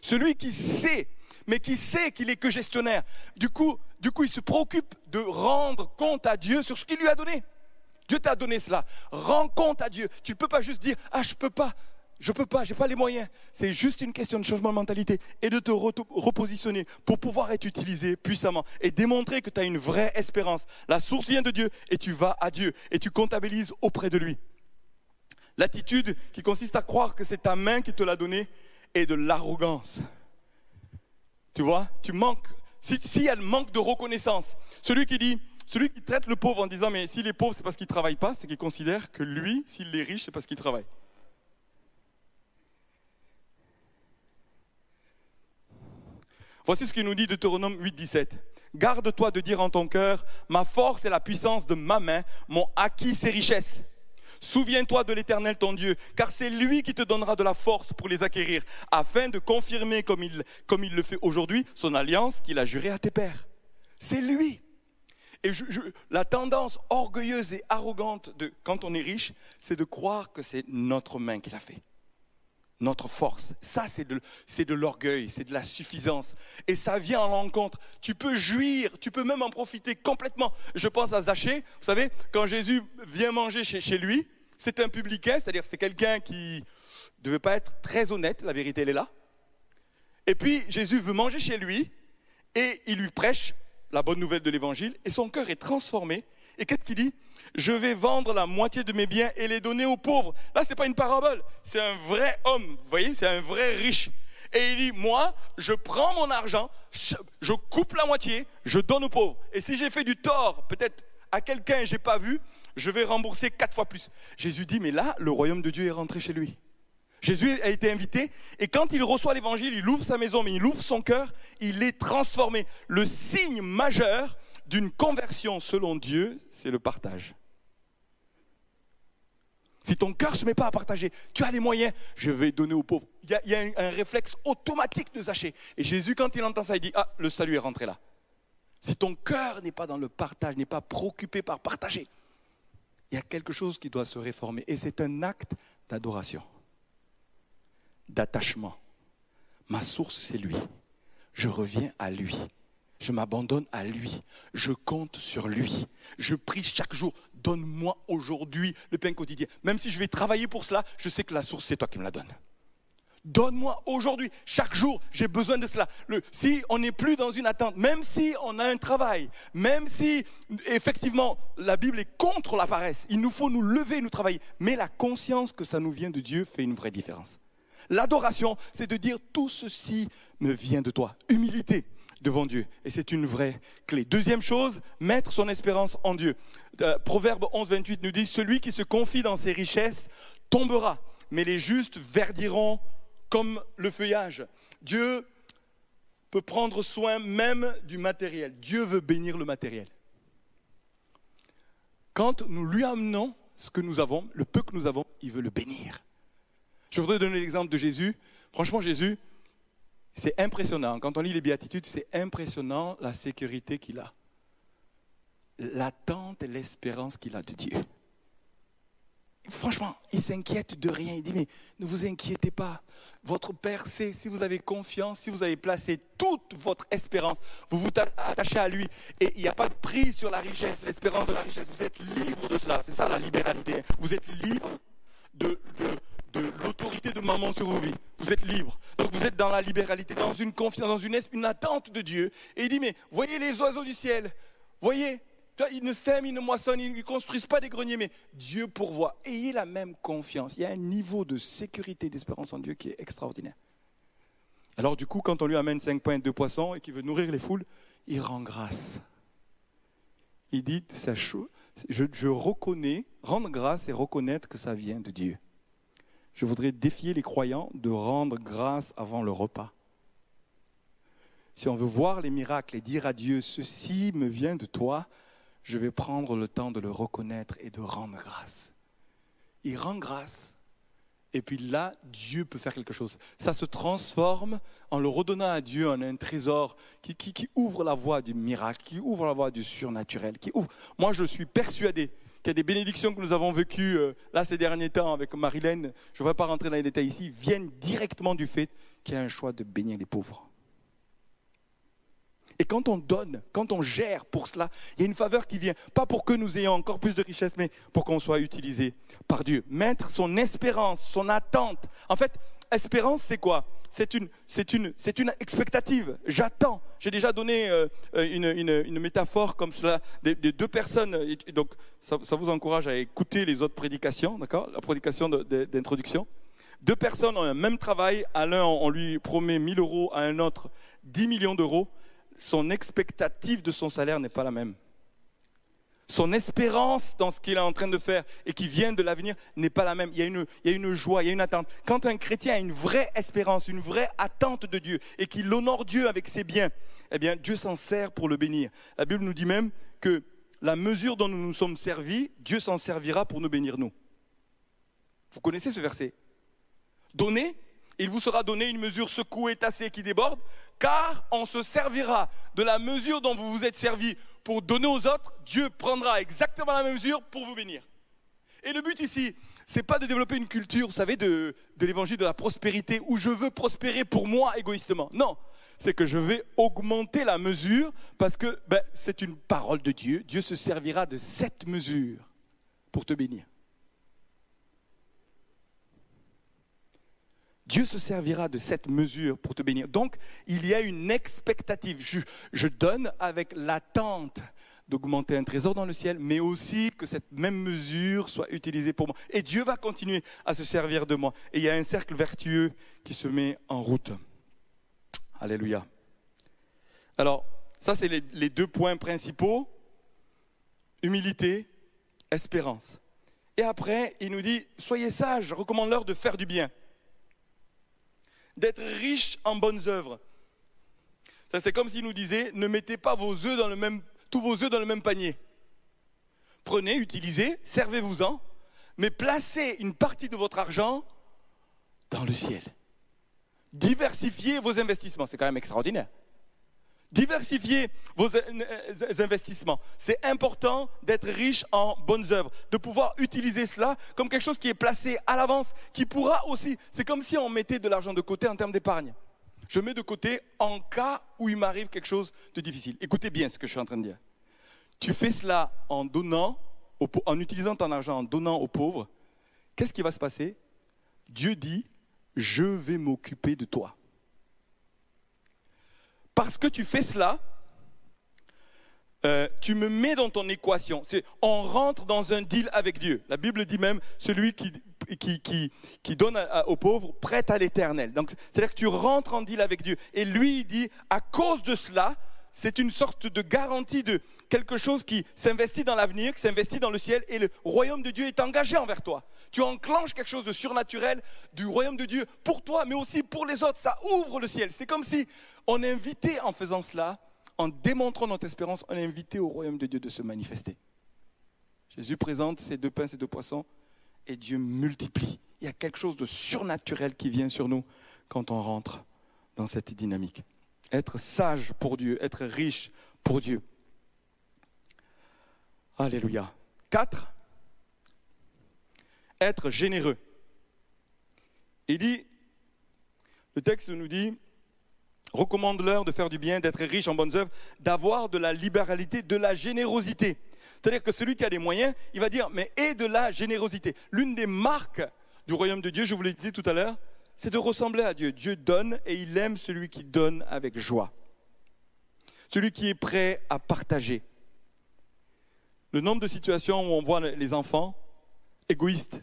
Celui qui sait mais qui sait qu'il est que gestionnaire. Du coup, du coup, il se préoccupe de rendre compte à Dieu sur ce qu'il lui a donné. Dieu t'a donné cela. Rends compte à Dieu. Tu ne peux pas juste dire Ah, je ne peux pas, je ne peux pas, je n'ai pas les moyens. C'est juste une question de changement de mentalité et de te repositionner pour pouvoir être utilisé puissamment et démontrer que tu as une vraie espérance. La source vient de Dieu et tu vas à Dieu et tu comptabilises auprès de lui. L'attitude qui consiste à croire que c'est ta main qui te l'a donné est de l'arrogance. Tu vois, tu manques. S'il y a le manque de reconnaissance, celui qui dit Celui qui traite le pauvre en disant mais s'il est pauvre, c'est parce qu'il ne travaille pas, c'est qu'il considère que lui, s'il est riche, c'est parce qu'il travaille. Voici ce qu'il nous dit Deutéronome 8, 17. Garde-toi de dire en ton cœur, ma force et la puissance de ma main m'ont acquis ces richesses. Souviens-toi de l'Éternel ton Dieu, car c'est lui qui te donnera de la force pour les acquérir, afin de confirmer comme il, le fait aujourd'hui son alliance qu'il a jurée à tes pères. C'est lui. Et la tendance orgueilleuse et arrogante de quand on est riche, c'est de croire que c'est notre main qui l'a fait notre force. Ça, c'est de, l'orgueil, c'est de la suffisance. Et ça vient en l'encontre. Tu peux jouir, tu peux même en profiter complètement. Je pense à Zachée. Vous savez, quand Jésus vient manger chez, chez lui, c'est un publicain, c'est-à-dire c'est quelqu'un qui ne devait pas être très honnête, la vérité, elle est là. Et puis, Jésus veut manger chez lui et il lui prêche la bonne nouvelle de l'évangile et son cœur est transformé. Et qu'est-ce qu'il dit je vais vendre la moitié de mes biens et les donner aux pauvres. Là, ce n'est pas une parabole, c'est un vrai homme, vous voyez, c'est un vrai riche. Et il dit, moi, je prends mon argent, je coupe la moitié, je donne aux pauvres. Et si j'ai fait du tort, peut-être à quelqu'un je n'ai pas vu, je vais rembourser quatre fois plus. Jésus dit, mais là, le royaume de Dieu est rentré chez lui. Jésus a été invité et quand il reçoit l'évangile, il ouvre sa maison, mais il ouvre son cœur, il est transformé. Le signe majeur d'une conversion selon Dieu, c'est le partage. Si ton cœur ne se met pas à partager, tu as les moyens, je vais donner aux pauvres. Il y a, un, réflexe automatique de Zachée. Et Jésus, quand il entend ça, il dit, ah, le salut est rentré là. Si ton cœur n'est pas dans le partage, n'est pas préoccupé par partager, il y a quelque chose qui doit se réformer. Et c'est un acte d'adoration, d'attachement. Ma source, c'est lui. Je reviens à lui. Je m'abandonne à lui. Je compte sur lui. Je prie chaque jour. Donne-moi aujourd'hui le pain quotidien. Même si je vais travailler pour cela, je sais que la source, c'est toi qui me la donne. Donne-moi aujourd'hui, chaque jour, j'ai besoin de cela. si on n'est plus dans une attente, même si on a un travail, même si effectivement la Bible est contre la paresse, il nous faut nous lever, nous travailler. Mais la conscience que ça nous vient de Dieu fait une vraie différence. L'adoration, c'est de dire tout ceci me vient de toi. Humilité devant Dieu. Et c'est une vraie clé. Deuxième chose, mettre son espérance en Dieu. Euh, Proverbe 11, 28 nous dit, celui qui se confie dans ses richesses tombera, mais les justes verdiront comme le feuillage. Dieu peut prendre soin même du matériel. Dieu veut bénir le matériel. Quand nous lui amenons ce que nous avons, le peu que nous avons, il veut le bénir. Je voudrais donner l'exemple de Jésus. Franchement, Jésus, c'est impressionnant. Quand on lit les béatitudes, c'est impressionnant la sécurité qu'il a. L'attente et l'espérance qu'il a de Dieu. Franchement, il s'inquiète de rien. Il dit, mais ne vous inquiétez pas. Votre Père sait, si vous avez confiance, si vous avez placé toute votre espérance, vous vous attachez à lui. Et il n'y a pas de prise sur la richesse, l'espérance de la richesse. Vous êtes libre de cela. C'est ça la libéralité. Vous êtes libre de, de l'autorité de maman sur vos vies. Vous êtes libre. Donc vous êtes dans la libéralité, dans une confiance, dans une, une attente de Dieu. Et il dit, mais voyez les oiseaux du ciel. Voyez, ils ne sèment, ils ne moissonnent, ils ne construisent pas des greniers, mais Dieu pourvoit. Ayez la même confiance. Il y a un niveau de sécurité, d'espérance en Dieu qui est extraordinaire. Alors du coup, quand on lui amène cinq pains et deux poissons et qu'il veut nourrir les foules, il rend grâce. Il dit, je, je reconnais, rendre grâce et reconnaître que ça vient de Dieu je voudrais défier les croyants de rendre grâce avant le repas. Si on veut voir les miracles et dire à Dieu, ceci me vient de toi, je vais prendre le temps de le reconnaître et de rendre grâce. Il rend grâce. Et puis là, Dieu peut faire quelque chose. Ça se transforme en le redonnant à Dieu en un trésor qui, qui ouvre la voie du miracle, qui ouvre la voie du surnaturel. Qui ouvre. Moi, je suis persuadé qu'il y a des bénédictions que nous avons vécues euh, là ces derniers temps avec Marilène, je ne vais pas rentrer dans les détails ici, viennent directement du fait qu'il y a un choix de bénir les pauvres. Et quand on donne, quand on gère pour cela, il y a une faveur qui vient, pas pour que nous ayons encore plus de richesse, mais pour qu'on soit utilisé par Dieu. Mettre son espérance, son attente. En fait, espérance, c'est quoi? C'est une, c'est une, c'est une expectative. J'attends. J'ai déjà donné euh, une, une, métaphore comme cela des, deux personnes. donc, ça, ça, vous encourage à écouter les autres prédications, d'accord? La prédication d'introduction. Deux personnes ont un même travail. À l'un, on lui promet 1000 euros, à un autre 10 millions d'euros. Son expectative de son salaire n'est pas la même. Son espérance dans ce qu'il est en train de faire et qui vient de l'avenir n'est pas la même. Il y, a une, joie, il y a une attente. Quand un chrétien a une vraie espérance, une vraie attente de Dieu et qu'il honore Dieu avec ses biens, eh bien Dieu s'en sert pour le bénir. La Bible nous dit même que la mesure dont nous nous sommes servis, Dieu s'en servira pour nous bénir nous. Vous connaissez ce verset? Donnez, il vous sera donné une mesure secouée, tassée, qui déborde, car on se servira de la mesure dont vous vous êtes servi pour donner aux autres, Dieu prendra exactement la même mesure pour vous bénir. Et le but ici, c'est pas de développer une culture, vous savez, de, l'évangile de la prospérité où je veux prospérer pour moi égoïstement. Non, c'est que je vais augmenter la mesure parce que ben, c'est une parole de Dieu. Dieu se servira de cette mesure pour te bénir. Dieu se servira de cette mesure pour te bénir. Donc, il y a une expectative. Je, donne avec l'attente d'augmenter un trésor dans le ciel, mais aussi que cette même mesure soit utilisée pour moi. Et Dieu va continuer à se servir de moi. Et il y a un cercle vertueux qui se met en route. Alléluia. Alors, ça, c'est les, les deux points principaux. Humilité, espérance. Et après, il nous dit, soyez sages, recommande-leur de faire du bien d'être riche en bonnes œuvres. Ça, c'est comme s'il nous disait, ne mettez pas vos œufs dans le même, tous vos œufs dans le même panier. Prenez, utilisez, servez-vous-en, mais placez une partie de votre argent dans le ciel. Diversifiez vos investissements, c'est quand même extraordinaire. Diversifiez vos investissements. C'est important d'être riche en bonnes œuvres, de pouvoir utiliser cela comme quelque chose qui est placé à l'avance, qui pourra aussi. C'est comme si on mettait de l'argent de côté en termes d'épargne. Je mets de côté en cas où il m'arrive quelque chose de difficile. Écoutez bien ce que je suis en train de dire. Tu fais cela en donnant, en utilisant ton argent, en donnant aux pauvres. Qu'est-ce qui va se passer? Dieu dit, je vais m'occuper de toi parce que tu fais cela, euh, tu me mets dans ton équation. C'est, on rentre dans un deal avec Dieu. La Bible dit même celui qui, qui, qui, donne aux pauvres prête à l'éternel. Donc, c'est-à-dire que tu rentres en deal avec Dieu. Et lui, il dit, à cause de cela, c'est une sorte de garantie de quelque chose qui s'investit dans l'avenir, qui s'investit dans le ciel, et le royaume de Dieu est engagé envers toi. Tu enclenches quelque chose de surnaturel du royaume de Dieu pour toi, mais aussi pour les autres. Ça ouvre le ciel. C'est comme si on invitait en faisant cela, en démontrant notre espérance, on invitait au royaume de Dieu de se manifester. Jésus présente ces deux pains, ces deux poissons, et Dieu multiplie. Il y a quelque chose de surnaturel qui vient sur nous quand on rentre dans cette dynamique être sage pour Dieu, être riche pour Dieu. Alléluia. Quatre, être généreux. Il dit, le texte nous dit, recommande-leur de faire du bien, d'être riche en bonnes œuvres, d'avoir de la libéralité, de la générosité. C'est-à-dire que celui qui a des moyens, il va dire, mais et de la générosité. L'une des marques du royaume de Dieu, je vous l'ai dit tout à l'heure, c'est de ressembler à Dieu. Dieu donne et il aime celui qui donne avec joie. Celui qui est prêt à partager. Le nombre de situations où on voit les enfants égoïstes.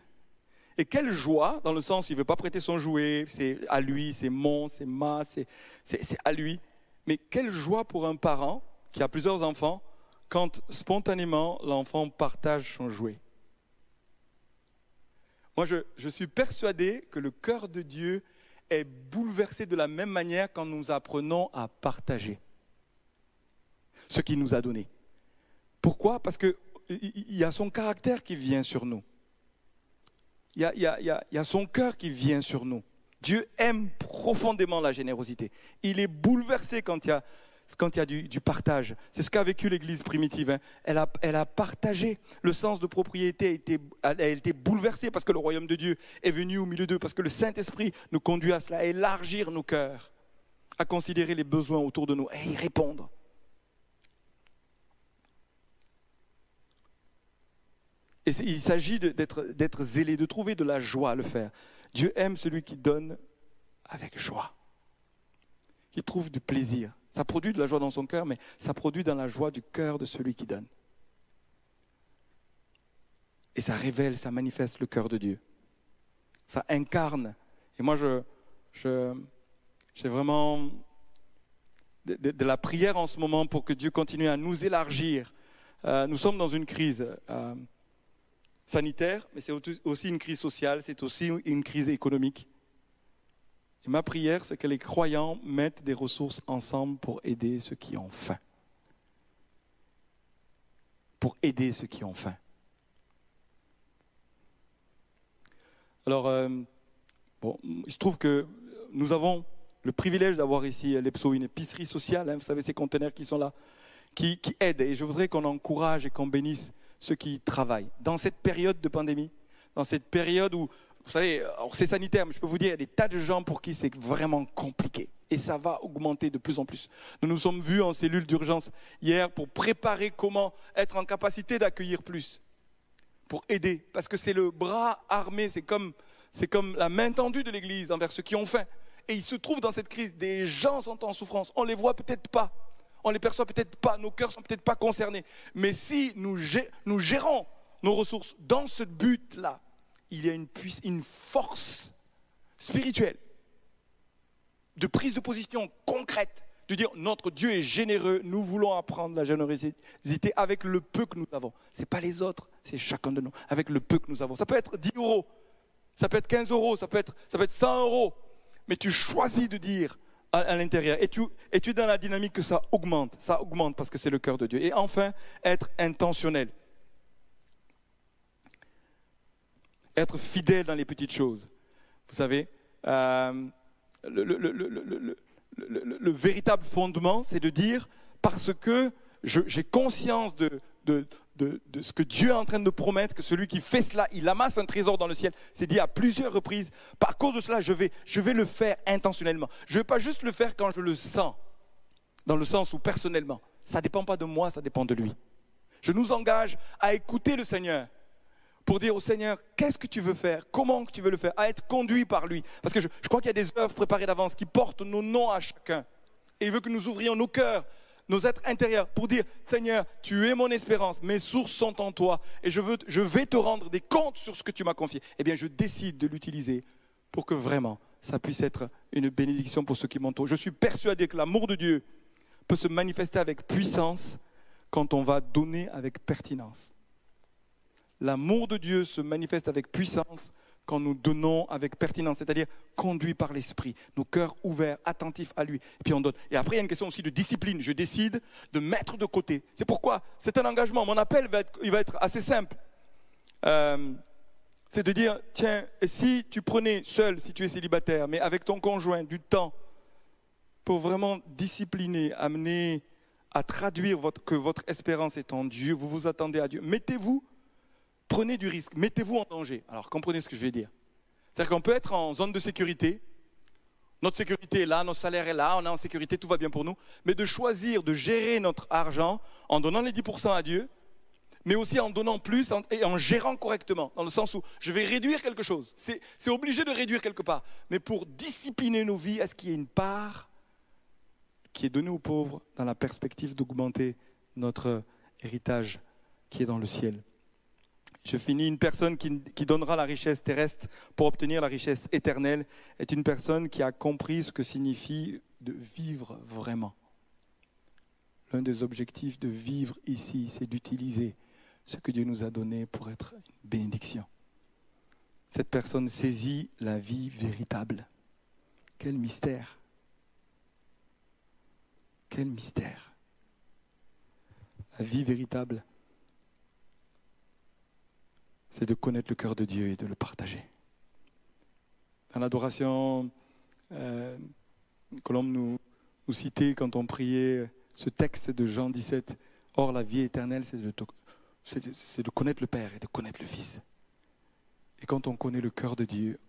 Et quelle joie, dans le sens, il ne veut pas prêter son jouet, c'est à lui, c'est mon, c'est ma, c'est à lui. Mais quelle joie pour un parent qui a plusieurs enfants quand spontanément l'enfant partage son jouet. Moi, je, suis persuadé que le cœur de Dieu est bouleversé de la même manière quand nous apprenons à partager ce qu'il nous a donné. Pourquoi? Parce qu'il y a son caractère qui vient sur nous. Il y, a, son cœur qui vient sur nous. Dieu aime profondément la générosité. Il est bouleversé quand il y a quand il y a du, partage. C'est ce qu'a vécu l'Église primitive. Hein. Elle, a, partagé. Le sens de propriété a été, été bouleversé parce que le royaume de Dieu est venu au milieu d'eux, parce que le Saint-Esprit nous conduit à cela, à élargir nos cœurs, à considérer les besoins autour de nous et y répondre. Et il s'agit d'être zélé, de trouver de la joie à le faire. Dieu aime celui qui donne avec joie, qui trouve du plaisir. Ça produit de la joie dans son cœur, mais ça produit dans la joie du cœur de celui qui donne. Et ça révèle, ça manifeste le cœur de Dieu. Ça incarne. Et moi, je, j'ai vraiment de, la prière en ce moment pour que Dieu continue à nous élargir Euh, nous sommes dans une crise euh, sanitaire, mais c'est aussi une crise sociale, c'est aussi une crise économique. Ma prière, c'est que les croyants mettent des ressources ensemble pour aider ceux qui ont faim. Pour aider ceux qui ont faim. Alors, euh, bon, se trouve que nous avons le privilège d'avoir ici l'EPSO une épicerie sociale, hein, vous savez, ces conteneurs qui sont là, qui, qui aident. Et je voudrais qu'on encourage et qu'on bénisse ceux qui travaillent. Dans cette période de pandémie, dans cette période où, vous savez, c'est sanitaire, mais je peux vous dire, il y a des tas de gens pour qui c'est vraiment compliqué. Et ça va augmenter de plus en plus. Nous nous sommes vus en cellule d'urgence hier pour préparer comment être en capacité d'accueillir plus, pour aider. Parce que c'est le bras armé, c'est comme, la main tendue de l'Église envers ceux qui ont faim. Et il se trouve dans cette crise, des gens sont en souffrance. On ne les voit peut-être pas, on les perçoit peut-être pas, nos cœurs sont peut-être pas concernés. Mais si nous gérons nos ressources dans ce but-là, il y a une, une force spirituelle de prise de position concrète, de dire notre Dieu est généreux, nous voulons apprendre la générosité avec le peu que nous avons. Ce n'est pas les autres, c'est chacun de nous, avec le peu que nous avons. Ça peut être 10 euros, ça peut être 15 euros, ça peut être, ça peut être 100 euros, mais tu choisis de dire à, l'intérieur. Et tu, et tu es dans la dynamique que ça augmente. Ça augmente parce que c'est le cœur de Dieu. Et enfin, être intentionnel. Être fidèle dans les petites choses. Vous savez, euh, le, le, véritable fondement, c'est de dire, parce que j'ai conscience de, ce que Dieu est en train de promettre, que celui qui fait cela, il amasse un trésor dans le ciel. C'est dit à plusieurs reprises. Par cause de cela, je vais, je vais le faire intentionnellement. Je ne vais pas juste le faire quand je le sens, dans le sens où personnellement. Ça ne dépend pas de moi, ça dépend de lui. Je nous engage à écouter le Seigneur pour dire au Seigneur, qu'est-ce que tu veux faire? Comment tu veux le faire? À être conduit par lui. Parce que je, crois qu'il y a des œuvres préparées d'avance qui portent nos noms à chacun. Et il veut que nous ouvrions nos cœurs nos êtres intérieurs, pour dire, Seigneur, tu es mon espérance, mes sources sont en toi, et je, veux, je vais te rendre des comptes sur ce que tu m'as confié. Eh bien, je décide de l'utiliser pour que vraiment ça puisse être une bénédiction pour ceux qui m'entourent. Je suis persuadé que l'amour de Dieu peut se manifester avec puissance quand on va donner avec pertinence. L'amour de Dieu se manifeste avec puissance quand nous donnons avec pertinence, c'est-à-dire conduit par l'esprit, nos cœurs ouverts, attentifs à lui, et puis on donne. Et après, il y a une question aussi de discipline. Je décide de mettre de côté. C'est pourquoi c'est un engagement. Mon appel va être, il va être assez simple. Euh, c'est de dire, tiens, si tu prenais seul, si tu es célibataire, mais avec ton conjoint, du temps pour vraiment discipliner, amener à traduire votre, que votre espérance est en Dieu, vous vous attendez à Dieu, mettez-vous prenez du risque, mettez-vous en danger. Alors comprenez ce que je vais dire. C'est-à-dire qu'on peut être en zone de sécurité, notre sécurité est là, notre salaire est là, on est en sécurité, tout va bien pour nous, mais de choisir de gérer notre argent en donnant les 10% à Dieu, mais aussi en donnant plus et en gérant correctement, dans le sens où je vais réduire quelque chose. C'est obligé de réduire quelque part. Mais pour discipliner nos vies, est-ce qu'il y a une part qui est donnée aux pauvres dans la perspective d'augmenter notre héritage qui est dans le ciel? Je finis, une personne qui, donnera la richesse terrestre pour obtenir la richesse éternelle est une personne qui a compris ce que signifie de vivre vraiment. L'un des objectifs de vivre ici, c'est d'utiliser ce que Dieu nous a donné pour être une bénédiction. Cette personne saisit la vie véritable. Quel mystère. Quel mystère. La vie véritable c'est de connaître le cœur de Dieu et de le partager. Dans l'adoration, euh, Colombe nous, nous citait quand on priait ce texte de Jean 17, Or la vie éternelle, c'est de, connaître le Père et de connaître le Fils. Et quand on connaît le cœur de Dieu,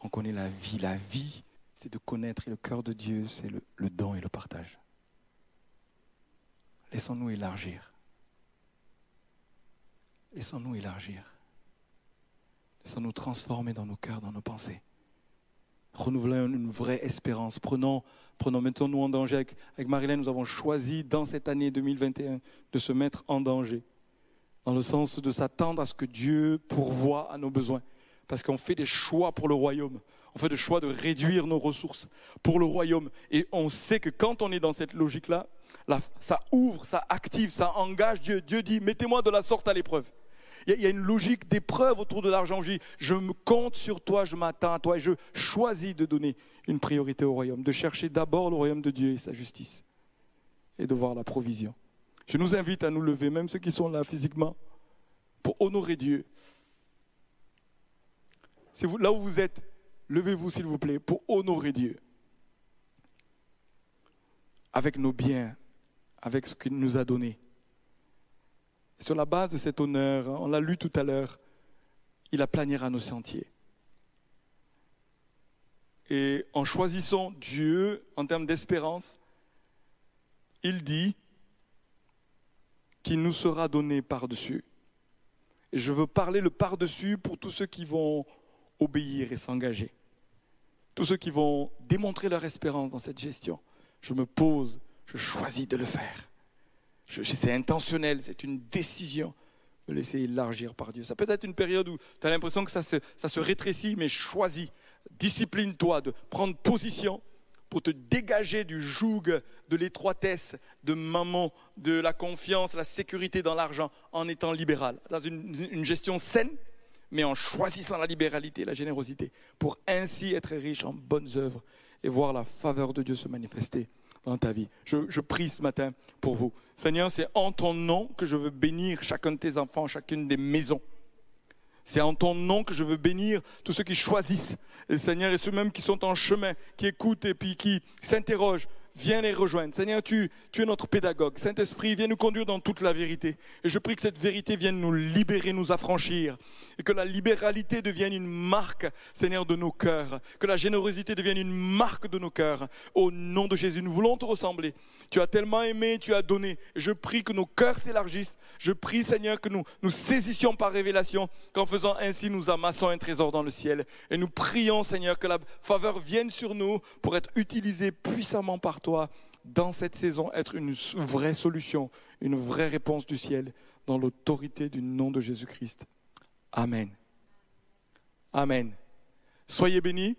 on connaît la vie. La vie, c'est de connaître et le cœur de Dieu, c'est le don et le partage. Laissons-nous élargir. Laissons-nous élargir. Laissons nous transformer dans nos cœurs, dans nos pensées. Renouvelons une vraie espérance. Prenons, prenons mettons-nous en danger. Avec, avec Marilyn, nous avons choisi dans cette année 2021 de se mettre en danger. Dans le sens de s'attendre à ce que Dieu pourvoie à nos besoins. Parce qu'on fait des choix pour le royaume. On fait des choix de réduire nos ressources pour le royaume. Et on sait que quand on est dans cette logique-là, ça ouvre, ça active, ça engage Dieu. Dieu dit, mettez-moi de la sorte à l'épreuve. Il y, a une logique d'épreuve autour de l'argent. Je, me compte sur toi, je m'attends à toi et je choisis de donner une priorité au royaume, de chercher d'abord le royaume de Dieu et sa justice et de voir la provision. Je nous invite à nous lever, même ceux qui sont là physiquement, pour honorer Dieu. Là où vous êtes, levez-vous s'il vous plaît pour honorer Dieu. Avec nos biens, avec ce qu'il nous a donné. Sur la base de cet honneur, on l'a lu tout à l'heure, il aplanira nos sentiers. Et en choisissant Dieu en termes d'espérance, il dit qu'il nous sera donné par-dessus. Et je veux parler le par-dessus pour tous ceux qui vont obéir et s'engager. Tous ceux qui vont démontrer leur espérance dans cette gestion. Je me pose, je choisis de le faire. C'est intentionnel, c'est une décision de laisser élargir par Dieu. Ça peut être une période où tu as l'impression que ça se, rétrécit, mais choisis, discipline-toi de prendre position pour te dégager du joug de l'étroitesse, de maman, de la confiance, la sécurité dans l'argent, en étant libéral, dans une, gestion saine, mais en choisissant la libéralité, la générosité, pour ainsi être riche en bonnes œuvres et voir la faveur de Dieu se manifester dans ta vie. Je, prie ce matin pour vous. Seigneur, c'est en ton nom que je veux bénir chacun de tes enfants, chacune des maisons. C'est en ton nom que je veux bénir tous ceux qui choisissent, et Seigneur, et ceux mêmes qui sont en chemin, qui écoutent et puis qui s'interrogent. Viens les rejoindre. Seigneur, tu, tu es notre pédagogue. Saint-Esprit, viens nous conduire dans toute la vérité. Et je prie que cette vérité vienne nous libérer, nous affranchir. Et que la libéralité devienne une marque, Seigneur, de nos cœurs. Que la générosité devienne une marque de nos cœurs. Au nom de Jésus, nous voulons te ressembler. Tu as tellement aimé, tu as donné. Je prie que nos cœurs s'élargissent. Je prie, Seigneur, que nous nous saisissions par révélation, qu'en faisant ainsi, nous amassons un trésor dans le ciel. Et nous prions, Seigneur, que la faveur vienne sur nous pour être utilisée puissamment par toi dans cette saison, être une vraie solution, une vraie réponse du ciel, dans l'autorité du nom de Jésus-Christ. Amen. Amen. Soyez bénis.